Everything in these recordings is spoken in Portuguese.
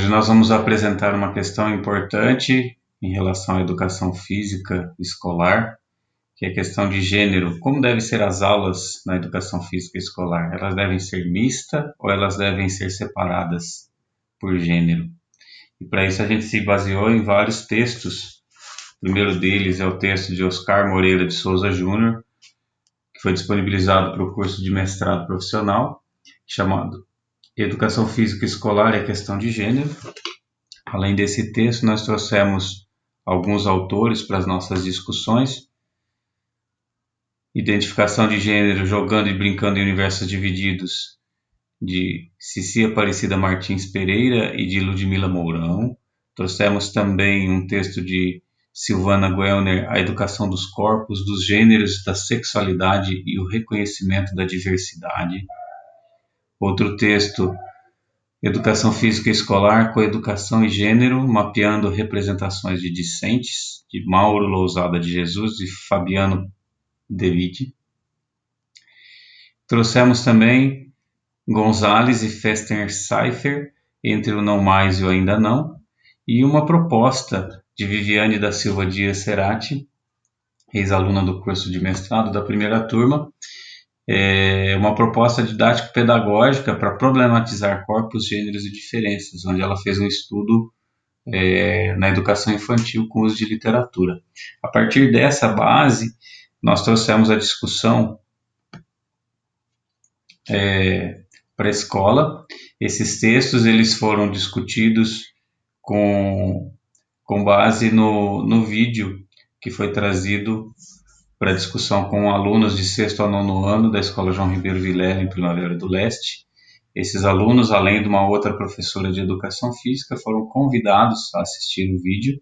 Hoje nós vamos apresentar uma questão importante em relação à educação física escolar, que é a questão de gênero. Como devem ser as aulas na educação física escolar? Elas devem ser mistas ou elas devem ser separadas por gênero? E para isso a gente se baseou em vários textos. O primeiro deles é o texto de Oscar Moreira de Souza Júnior, que foi disponibilizado para o curso de mestrado profissional, chamado Educação Física Escolar a Questão de Gênero. Além desse texto, nós trouxemos alguns autores para as nossas discussões. Identificação de Gênero, Jogando e Brincando em Universos Divididos, de Cici Aparecida Martins Pereira e de Ludmila Mourão. Trouxemos também um texto de Silvana Guelner, A Educação dos Corpos, dos Gêneros, da Sexualidade e o Reconhecimento da Diversidade. Outro texto, Educação Física Escolar, Coeducação e Gênero, mapeando representações de discentes, de Mauro Lousada de Jesus e Fabiano Devide. Trouxemos também Gonzales e Fester Seifer, Entre o Não Mais e o Ainda Não, e uma proposta de Viviane da Silva Dias Cerati, ex-aluna do curso de mestrado da primeira turma, é uma proposta didático-pedagógica para problematizar corpos, gêneros e diferenças, onde ela fez um estudo é, na educação infantil com uso de literatura. A partir dessa base, nós trouxemos a discussão é, para a escola. Esses textos eles foram discutidos com com base no, no vídeo que foi trazido para discussão com alunos de sexto a nono ano da Escola João Ribeiro Vilela, em Primavera do Leste. Esses alunos, além de uma outra professora de educação física, foram convidados a assistir o vídeo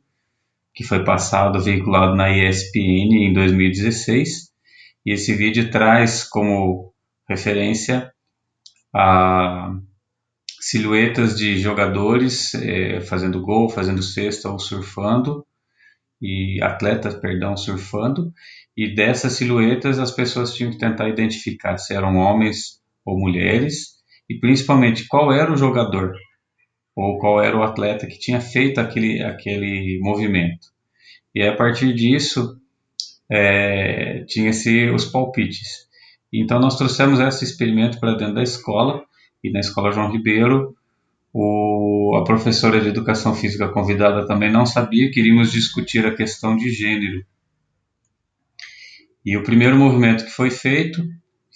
que foi passado, veiculado na ESPN em 2016. E esse vídeo traz como referência a silhuetas de jogadores é, fazendo gol, fazendo cesta ou surfando, e atletas, perdão, surfando, e dessas silhuetas as pessoas tinham que tentar identificar se eram homens ou mulheres, e principalmente qual era o jogador ou qual era o atleta que tinha feito aquele, aquele movimento. E a partir disso é, tinha-se os palpites. Então nós trouxemos esse experimento para dentro da escola e na Escola João Ribeiro, o, a professora de educação física convidada também não sabia que iríamos discutir a questão de gênero. E o primeiro movimento que foi feito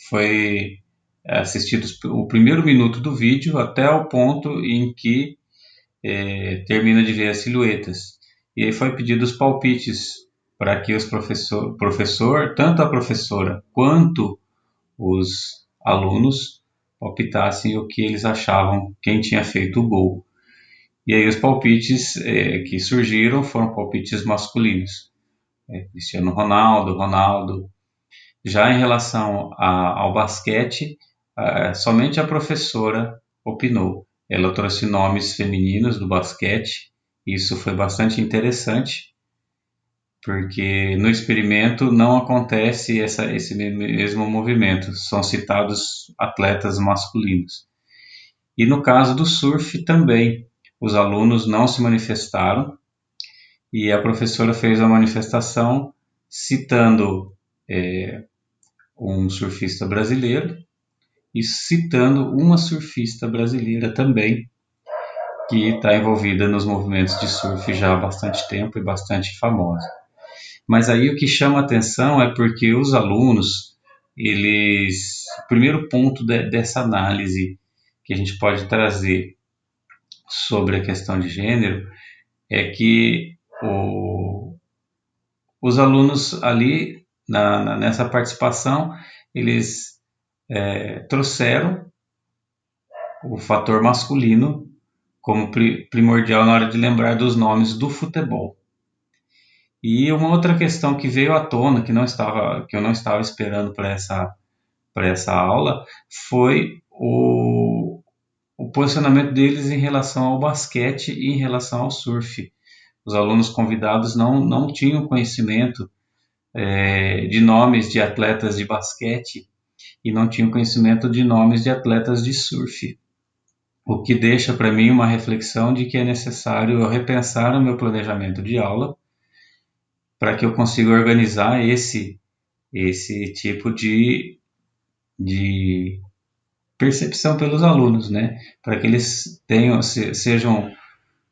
foi assistido o primeiro minuto do vídeo até o ponto em que é, termina de ver as silhuetas. E aí foi pedido os palpites para que os professor, professor, tanto a professora quanto os alunos, palpitassem o que eles achavam quem tinha feito o gol. E aí os palpites é, que surgiram foram palpites masculinos. É, Cristiano Ronaldo, Ronaldo. Já em relação a, ao basquete, a, somente a professora opinou. Ela trouxe nomes femininos do basquete. Isso foi bastante interessante porque no experimento não acontece essa, esse mesmo movimento, são citados atletas masculinos. E no caso do surf também, os alunos não se manifestaram e a professora fez a manifestação citando é, um surfista brasileiro e citando uma surfista brasileira também que está envolvida nos movimentos de surf já há bastante tempo e bastante famosa. Mas aí o que chama atenção é porque os alunos, eles, o primeiro ponto de, dessa análise que a gente pode trazer sobre a questão de gênero é que o, os alunos ali na, na, nessa participação eles é, trouxeram o fator masculino como pri, primordial na hora de lembrar dos nomes do futebol. E uma outra questão que veio à tona, que não estava, que eu não estava esperando para essa para essa aula, foi o, o posicionamento deles em relação ao basquete e em relação ao surf. Os alunos convidados não, não tinham conhecimento é, de nomes de atletas de basquete e não tinham conhecimento de nomes de atletas de surf. o que deixa para mim uma reflexão de que é necessário repensar o meu planejamento de aula para que eu consiga organizar esse esse tipo de, de percepção pelos alunos, né? Para que eles tenham sejam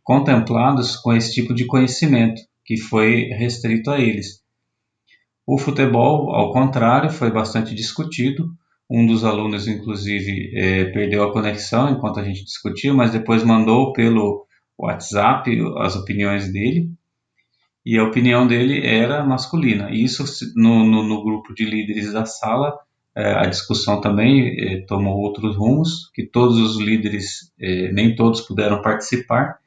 contemplados com esse tipo de conhecimento que foi restrito a eles. O futebol, ao contrário, foi bastante discutido. Um dos alunos, inclusive, é, perdeu a conexão enquanto a gente discutia, mas depois mandou pelo WhatsApp as opiniões dele. E a opinião dele era masculina. E isso, no, no, no grupo de líderes da sala, é, a discussão também é, tomou outros rumos, que todos os líderes, é, nem todos puderam participar.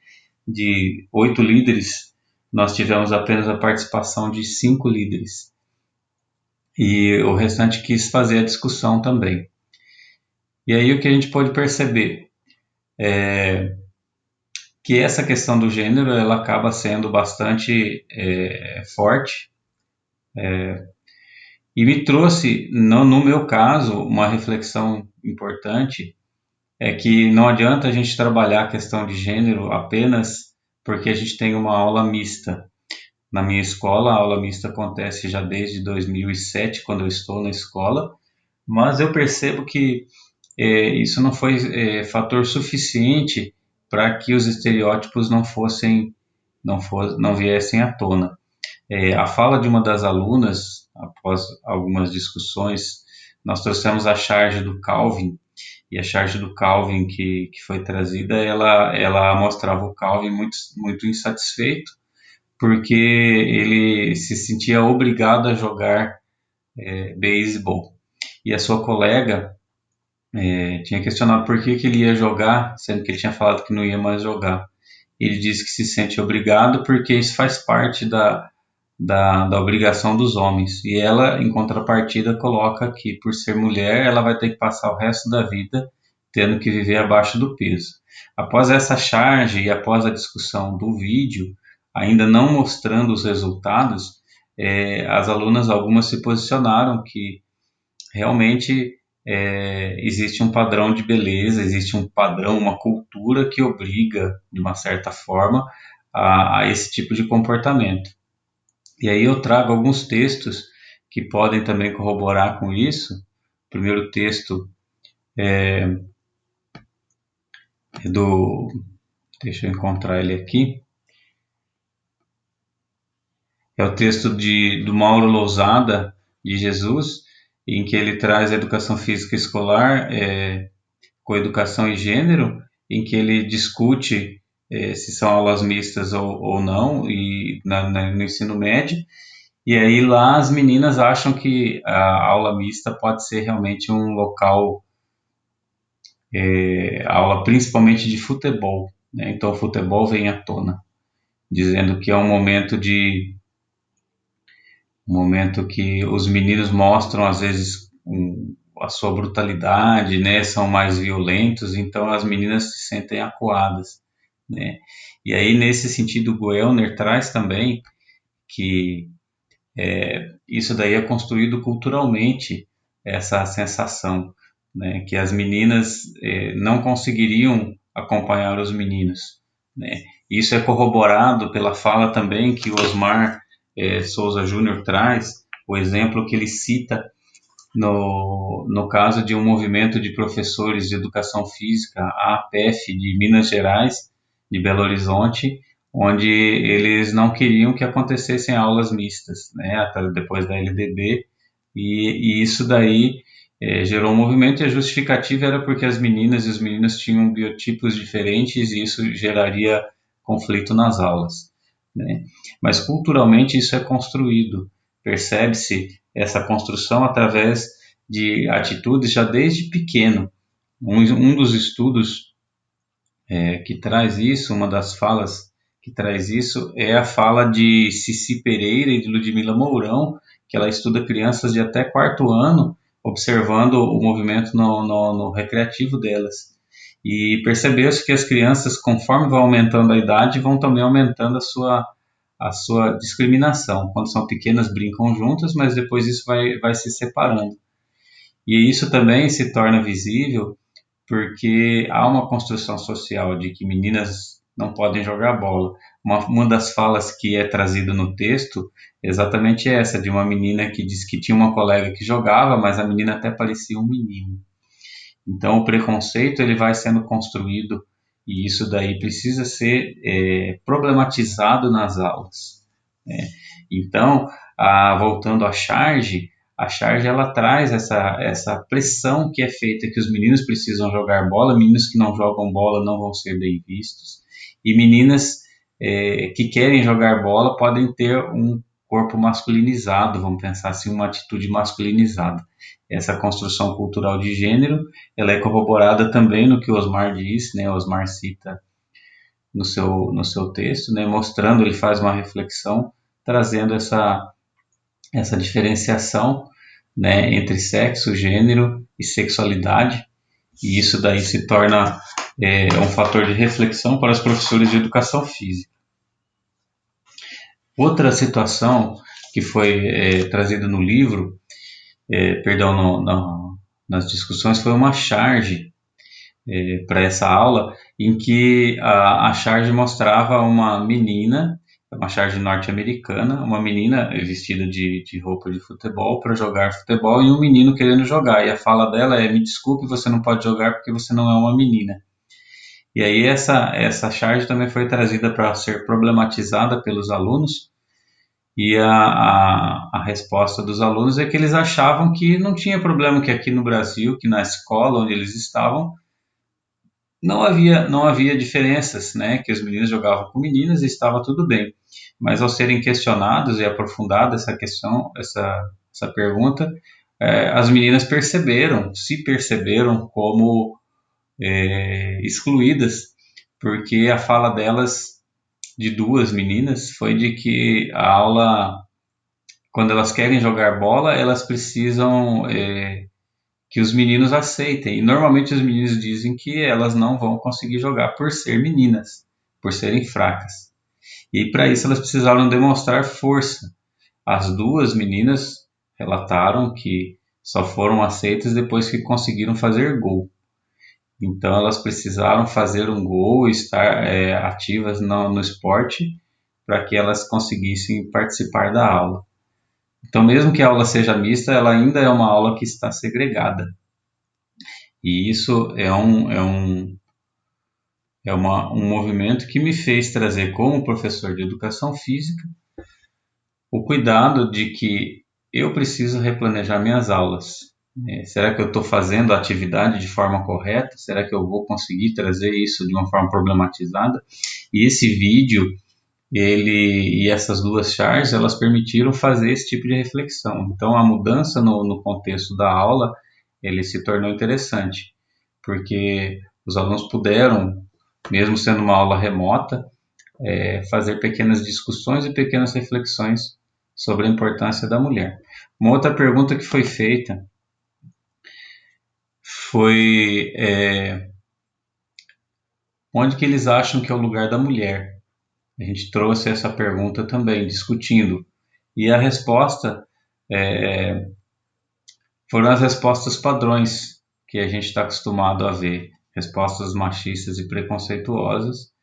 De oito líderes, nós tivemos apenas a participação de cinco líderes e o restante quis fazer a discussão também. E aí o que a gente pode perceber é que essa questão do gênero ela acaba sendo bastante é, forte é, e me trouxe, no, no meu caso, uma reflexão importante é que não adianta a gente trabalhar a questão de gênero apenas porque a gente tem uma aula mista. Na minha escola, a aula mista acontece já desde 2007, quando eu estou na escola, mas eu percebo que é, isso não foi é, fator suficiente para que os estereótipos não fossem, não, for, não viessem à tona. É, a fala de uma das alunas, após algumas discussões, nós trouxemos a charge do Calvin, e a charge do Calvin que, que foi trazida, ela, ela mostrava o Calvin muito, muito insatisfeito porque ele se sentia obrigado a jogar é, beisebol. E a sua colega é, tinha questionado por que, que ele ia jogar, sendo que ele tinha falado que não ia mais jogar. Ele disse que se sente obrigado porque isso faz parte da, da, da, obrigação dos homens. E ela, em contrapartida, coloca que, por ser mulher, ela vai ter que passar o resto da vida tendo que viver abaixo do peso. Após essa charge e após a discussão do vídeo, ainda não mostrando os resultados, é, as alunas, algumas se posicionaram que realmente é, existe um padrão de beleza, existe um padrão, uma cultura que obriga, de uma certa forma, a, a esse tipo de comportamento. E aí eu trago alguns textos que podem também corroborar com isso. O primeiro texto é, é do. Deixa eu encontrar ele aqui é o texto de, do Mauro Lousada, de Jesus, em que ele traz a educação física escolar é, com educação e gênero, em que ele discute é, se são aulas mistas ou, ou não e na, na, no ensino médio. E aí lá as meninas acham que a aula mista pode ser realmente um local, é, aula principalmente de futebol. Né? Então o futebol vem à tona, dizendo que é um momento de um momento que os meninos mostram às vezes um, a sua brutalidade, né, são mais violentos, então as meninas se sentem acuadas, né. E aí nesse sentido Goelner traz também que é, isso daí é construído culturalmente essa sensação, né, que as meninas é, não conseguiriam acompanhar os meninos, né. Isso é corroborado pela fala também que Osmar é, Souza Júnior traz, o exemplo que ele cita no, no caso de um movimento de professores de educação física, a APF de Minas Gerais, de Belo Horizonte, onde eles não queriam que acontecessem aulas mistas, né, até depois da LDB, e, e isso daí é, gerou um movimento e a justificativa era porque as meninas e os meninos tinham biotipos diferentes e isso geraria conflito nas aulas. Né? Mas culturalmente isso é construído, percebe-se essa construção através de atitudes já desde pequeno. Um, um dos estudos é, que traz isso, uma das falas que traz isso, é a fala de Cici Pereira e de Ludmila Mourão, que ela estuda crianças de até quarto ano, observando o movimento no, no, no recreativo delas. E percebeu-se que as crianças, conforme vão aumentando a idade, vão também aumentando a sua, a sua discriminação. Quando são pequenas, brincam juntas, mas depois isso vai, vai se separando. E isso também se torna visível porque há uma construção social de que meninas não podem jogar bola. Uma, uma das falas que é trazida no texto é exatamente essa, de uma menina que diz que tinha uma colega que jogava, mas a menina até parecia um menino. Então o preconceito ele vai sendo construído e isso daí precisa ser é, problematizado nas aulas. Né? Então, a, voltando à charge, a charge ela traz essa, essa pressão que é feita que os meninos precisam jogar bola, meninos que não jogam bola não vão ser bem vistos, e meninas é, que querem jogar bola podem ter um corpo masculinizado, vamos pensar assim, uma atitude masculinizada. Essa construção cultural de gênero, ela é corroborada também no que Osmar diz, né, Osmar cita no seu, no seu texto, né, mostrando, ele faz uma reflexão, trazendo essa essa diferenciação né, entre sexo, gênero e sexualidade, e isso daí se torna é, um fator de reflexão para os professores de educação física. Outra situação que foi é, trazida no livro, é, perdão, no, no, nas discussões, foi uma charge é, para essa aula, em que a, a charge mostrava uma menina uma charge norte-americana, uma menina vestida de, de roupa de futebol para jogar futebol e um menino querendo jogar. E a fala dela é: Me desculpe, você não pode jogar porque você não é uma menina. E aí essa, essa charge também foi trazida para ser problematizada pelos alunos. E a, a, a, resposta dos alunos é que eles achavam que não tinha problema, que aqui no Brasil, que na escola onde eles estavam, não havia, não havia diferenças, né? Que os meninos jogavam com meninas e estava tudo bem. Mas ao serem questionados e aprofundada essa questão, essa, essa pergunta, é, as meninas perceberam, se perceberam como é, excluídas, porque a fala delas, de duas meninas, foi de que a aula, quando elas querem jogar bola, elas precisam é, que os meninos aceitem. E normalmente os meninos dizem que elas não vão conseguir jogar por ser meninas, por serem fracas. E para isso elas precisaram demonstrar força. As duas meninas relataram que só foram aceitas depois que conseguiram fazer gol. Então elas precisaram fazer um gol, estar é, ativas no, no esporte para que elas conseguissem participar da aula. Então, mesmo que a aula seja mista, ela ainda é uma aula que está segregada. E isso é um, é um, é uma, um movimento que me fez trazer, como professor de educação física, o cuidado de que eu preciso replanejar minhas aulas. É, será que eu estou fazendo a atividade de forma correta? Será que eu vou conseguir trazer isso de uma forma problematizada? E esse vídeo ele e essas duas charges elas permitiram fazer esse tipo de reflexão. Então a mudança no, no contexto da aula ele se tornou interessante, porque os alunos puderam, mesmo sendo uma aula remota, é, fazer pequenas discussões e pequenas reflexões sobre a importância da mulher. Uma outra pergunta que foi feita foi é, onde que eles acham que é o lugar da mulher a gente trouxe essa pergunta também, discutindo. E a resposta é, foram as respostas padrões que a gente está acostumado a ver, respostas machistas e preconceituosas.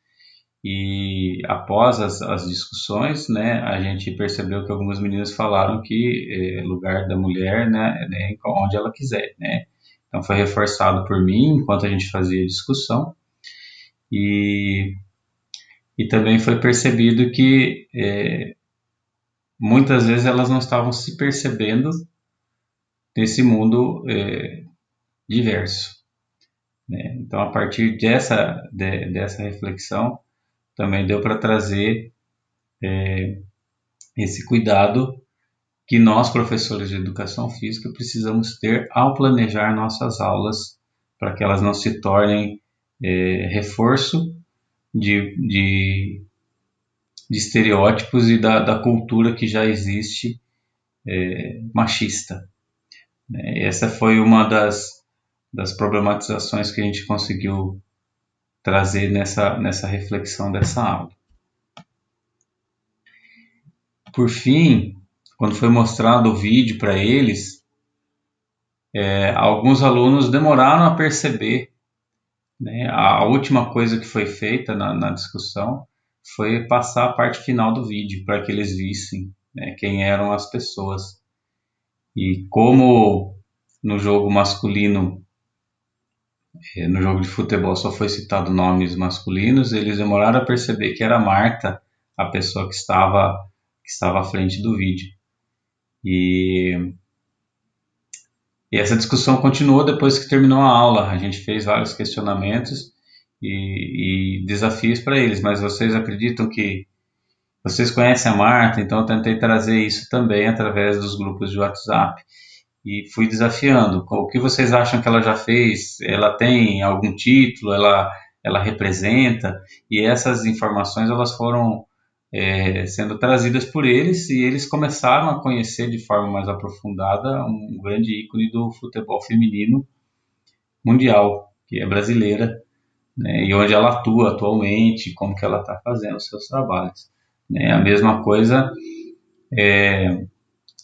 E após as, as, discussões, né, a gente percebeu que algumas meninas falaram que é, lugar da mulher, né, é onde ela quiser, né. Então foi reforçado por mim enquanto a gente fazia discussão. E e também foi percebido que é, muitas vezes elas não estavam se percebendo nesse mundo é, diverso. Né? Então, a partir dessa, de, dessa reflexão, também deu para trazer é, esse cuidado que nós, professores de educação física, precisamos ter ao planejar nossas aulas para que elas não se tornem é, reforço de, de, de estereótipos e da, da, cultura que já existe é, machista. Né? Essa foi uma das, das problematizações que a gente conseguiu trazer nessa, nessa reflexão dessa aula. Por fim, quando foi mostrado o vídeo para eles, é, alguns alunos demoraram a perceber Né? A última coisa que foi feita na, na, discussão foi passar a parte final do vídeo para que eles vissem né, quem eram as pessoas. E como no jogo masculino, eh, no jogo de futebol só foi citado nomes masculinos, eles demoraram a perceber que era Marta a pessoa que estava, que estava à frente do vídeo. E e essa discussão continuou depois que terminou a aula. A gente fez vários questionamentos e, e desafios para eles, mas vocês acreditam que vocês conhecem a Marta, então eu tentei trazer isso também através dos grupos de WhatsApp e fui desafiando. O que vocês acham que ela já fez? Ela tem algum título? Ela ela representa? E essas informações elas foram é, sendo trazidas por eles e eles começaram a conhecer de forma mais aprofundada um grande ícone do futebol feminino mundial, que é brasileira, né, e onde ela atua atualmente, como que ela está fazendo os seus trabalhos. Né, a mesma coisa é,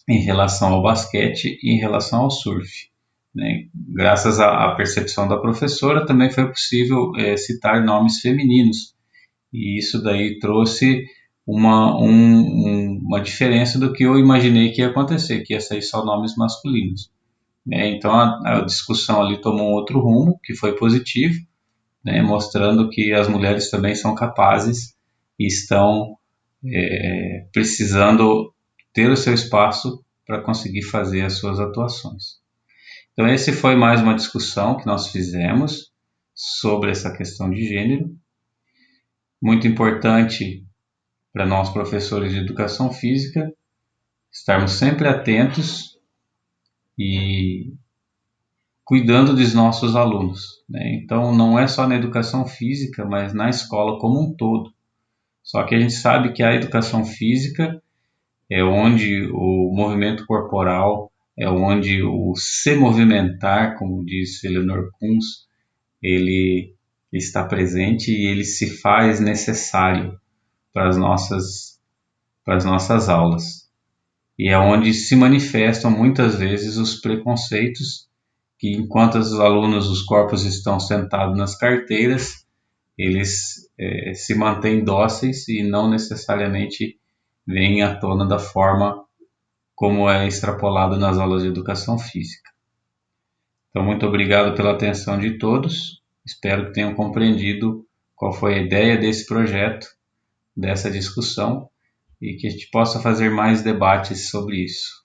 em relação ao basquete e em relação ao surf. Né, graças à, percepção da professora, também foi possível é, citar nomes femininos, e isso daí trouxe uma, um, uma diferença do que eu imaginei que ia acontecer, que ia sair só nomes masculinos. Né? Então a, a, discussão ali tomou um outro rumo, que foi positivo, né? mostrando que as mulheres também são capazes e estão é, precisando ter o seu espaço para conseguir fazer as suas atuações. Então esse foi mais uma discussão que nós fizemos sobre essa questão de gênero. Muito importante para nós professores de educação física estarmos sempre atentos e cuidando dos nossos alunos. Né? Então, não é só na educação física, mas na escola como um todo. Só que a gente sabe que a educação física é onde o movimento corporal, é onde o se movimentar, como disse Eleanor Kunz, ele está presente e ele se faz necessário para as nossas, para as nossas aulas. E é onde se manifestam muitas vezes os preconceitos, que enquanto os alunos, os corpos estão sentados nas carteiras, eles é, se mantêm dóceis e não necessariamente vêm à tona da forma como é extrapolado nas aulas de educação física. Então, muito obrigado pela atenção de todos. Espero que tenham compreendido qual foi a ideia desse projeto dessa discussão e que a gente possa fazer mais debates sobre isso.